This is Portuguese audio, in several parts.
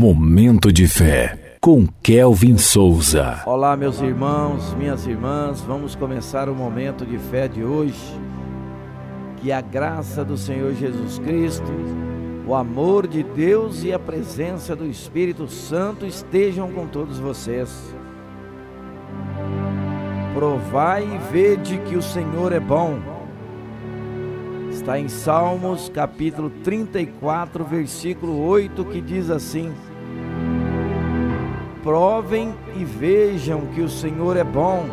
Momento de fé com Kelvin Souza. Olá, meus irmãos, minhas irmãs. Vamos começar o momento de fé de hoje. Que a graça do Senhor Jesus Cristo, o amor de Deus e a presença do Espírito Santo estejam com todos vocês. Provai e vede que o Senhor é bom. Está em Salmos capítulo 34, versículo 8, que diz assim: Provem e vejam que o Senhor é bom.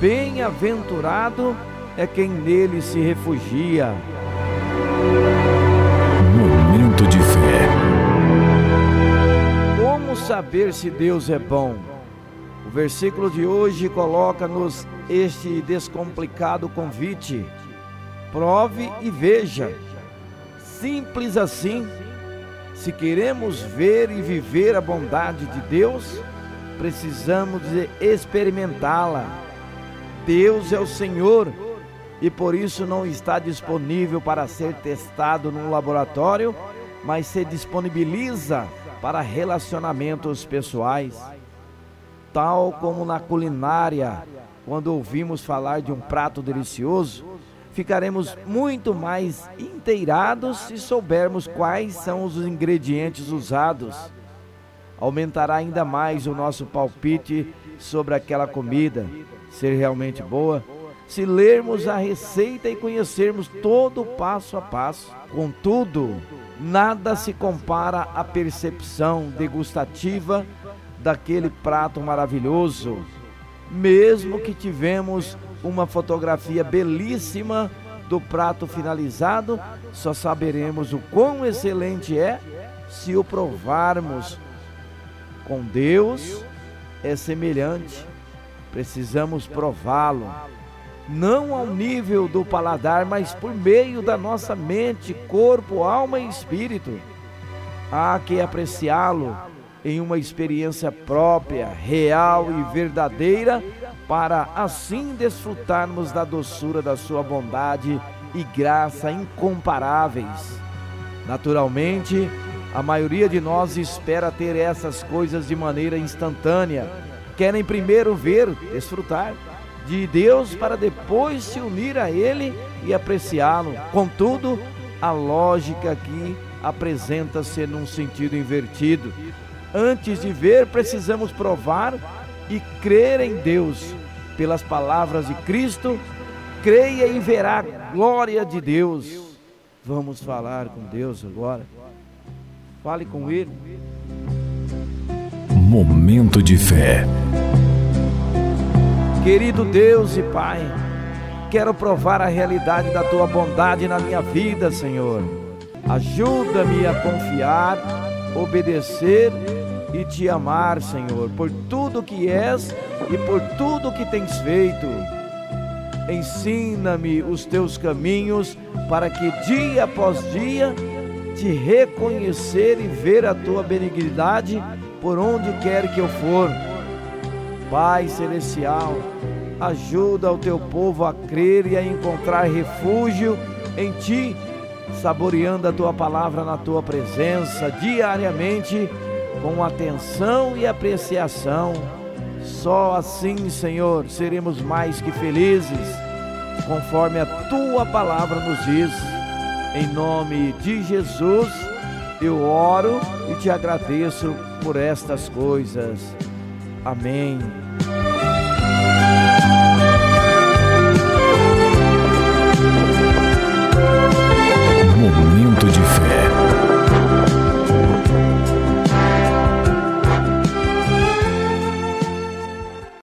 Bem-aventurado é quem nele se refugia. Momento de fé. Como saber se Deus é bom? O versículo de hoje coloca-nos este descomplicado convite prove e veja. Simples assim. Se queremos ver e viver a bondade de Deus, precisamos experimentá-la. Deus é o Senhor e por isso não está disponível para ser testado num laboratório, mas se disponibiliza para relacionamentos pessoais. Tal como na culinária, quando ouvimos falar de um prato delicioso, ficaremos muito mais inteirados se soubermos quais são os ingredientes usados. Aumentará ainda mais o nosso palpite sobre aquela comida ser realmente boa se lermos a receita e conhecermos todo o passo a passo. Contudo, nada se compara à percepção degustativa daquele prato maravilhoso, mesmo que tivemos uma fotografia belíssima do prato finalizado, só saberemos o quão excelente é se o provarmos. Com Deus é semelhante, precisamos prová-lo, não ao nível do paladar, mas por meio da nossa mente, corpo, alma e espírito. Há que apreciá-lo em uma experiência própria, real e verdadeira, para assim desfrutarmos da doçura da Sua bondade e graça incomparáveis. Naturalmente, a maioria de nós espera ter essas coisas de maneira instantânea. Querem primeiro ver, desfrutar de Deus para depois se unir a Ele e apreciá-lo. Contudo, a lógica aqui apresenta-se num sentido invertido. Antes de ver, precisamos provar e crer em Deus. Pelas palavras de Cristo, creia e verá a glória de Deus. Vamos falar com Deus agora. Fale com Ele. Momento de fé. Querido Deus e Pai, quero provar a realidade da tua bondade na minha vida, Senhor. Ajuda-me a confiar, obedecer e te amar, Senhor, por tudo que és e por tudo que tens feito. Ensina-me os teus caminhos para que dia após dia te reconhecer e ver a tua benignidade por onde quer que eu for. Pai celestial, ajuda o teu povo a crer e a encontrar refúgio em ti, saboreando a tua palavra na tua presença diariamente com atenção e apreciação. Só assim, Senhor, seremos mais que felizes, conforme a tua palavra nos diz. Em nome de Jesus, eu oro e te agradeço por estas coisas. Amém.